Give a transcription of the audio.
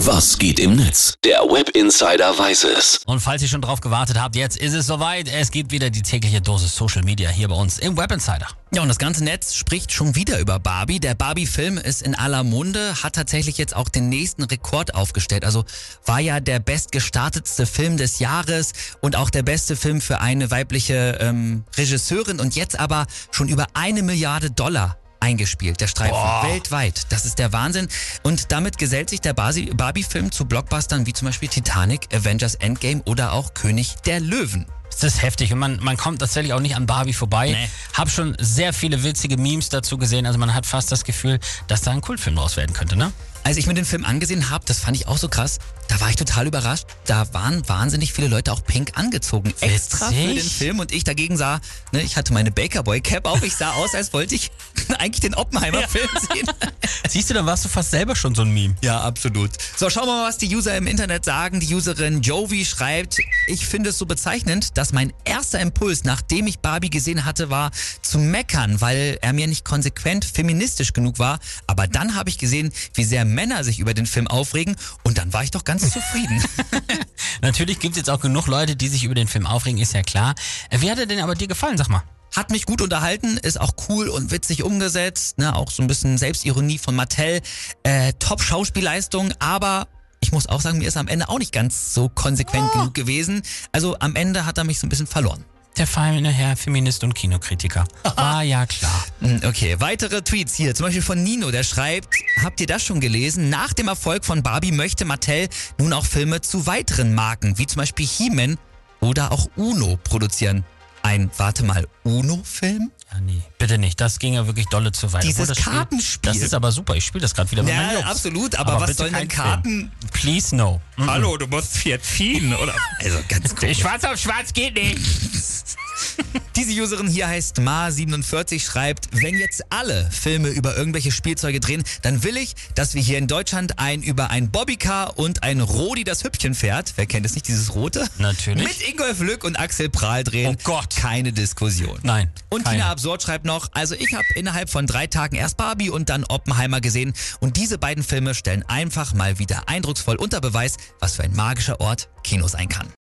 Was geht im Netz? Der Web Insider weiß es. Und falls ihr schon drauf gewartet habt, jetzt ist es soweit. Es gibt wieder die tägliche Dosis Social Media hier bei uns im Web Insider. Ja, und das ganze Netz spricht schon wieder über Barbie. Der Barbie-Film ist in aller Munde, hat tatsächlich jetzt auch den nächsten Rekord aufgestellt. Also war ja der bestgestartetste Film des Jahres und auch der beste Film für eine weibliche ähm, Regisseurin und jetzt aber schon über eine Milliarde Dollar eingespielt, der Streifen, Boah. weltweit. Das ist der Wahnsinn. Und damit gesellt sich der Barbie-Film zu Blockbustern wie zum Beispiel Titanic, Avengers Endgame oder auch König der Löwen. Das ist heftig und man, man kommt tatsächlich auch nicht an Barbie vorbei. Nee. Hab schon sehr viele witzige Memes dazu gesehen. Also man hat fast das Gefühl, dass da ein Kultfilm draus werden könnte, ne? Als ich mir den Film angesehen habe, das fand ich auch so krass, da war ich total überrascht. Da waren wahnsinnig viele Leute auch pink angezogen. Extra für Witzig. den Film. Und ich dagegen sah, ne, ich hatte meine Bakerboy-Cap auf. Ich sah aus, als wollte ich eigentlich den Oppenheimer-Film sehen. Siehst du, dann warst du fast selber schon so ein Meme. Ja, absolut. So, schauen wir mal, was die User im Internet sagen. Die Userin Jovi schreibt, ich finde es so bezeichnend, dass mein erster Impuls, nachdem ich Barbie gesehen hatte, war zu meckern, weil er mir nicht konsequent feministisch genug war. Aber dann habe ich gesehen, wie sehr Männer sich über den Film aufregen und dann war ich doch ganz zufrieden. Natürlich gibt es jetzt auch genug Leute, die sich über den Film aufregen, ist ja klar. Äh, Wie hat er denn aber dir gefallen, sag mal? Hat mich gut unterhalten, ist auch cool und witzig umgesetzt, ne, auch so ein bisschen Selbstironie von Mattel, äh, top Schauspielleistung, aber ich muss auch sagen, mir ist er am Ende auch nicht ganz so konsequent genug gewesen. Also am Ende hat er mich so ein bisschen verloren. Der feine Herr Feminist und Kinokritiker. War ja klar. Hm, Okay, weitere Tweets hier, zum Beispiel von Nino, der schreibt, habt ihr das schon gelesen? Nach dem Erfolg von Barbie möchte Mattel nun auch Filme zu weiteren Marken, wie zum Beispiel He-Man oder auch Uno produzieren. Ein, warte mal, Uno-Film? Ja, nee, bitte nicht. Das ging ja wirklich dolle zu weit. Dieses das Spiel- Kartenspiel. Das ist aber super. Ich spiele das gerade wieder mit meinen Ja, Jungs. absolut, aber, was bitte sollen denn Karten? Film. Please no. Mhm. Hallo, du musst vier ziehen, oder? Also ganz komisch. Schwarz auf schwarz geht nicht. Diese Userin hier heißt Ma47, schreibt, wenn jetzt alle Filme über irgendwelche Spielzeuge drehen, dann will ich, dass wir hier in Deutschland ein über ein Bobbycar und ein Rodi das Hüppchen fährt. Wer kennt es nicht, dieses rote? Natürlich. Mit Ingolf Lück und Axel Prahl drehen. Oh Gott. Keine Diskussion. Nein. Und keine. Tina Absurd schreibt noch, also ich habe innerhalb von drei Tagen erst Barbie und dann Oppenheimer gesehen und diese beiden Filme stellen einfach mal wieder eindrucksvoll unter Beweis, was für ein magischer Ort Kino sein kann.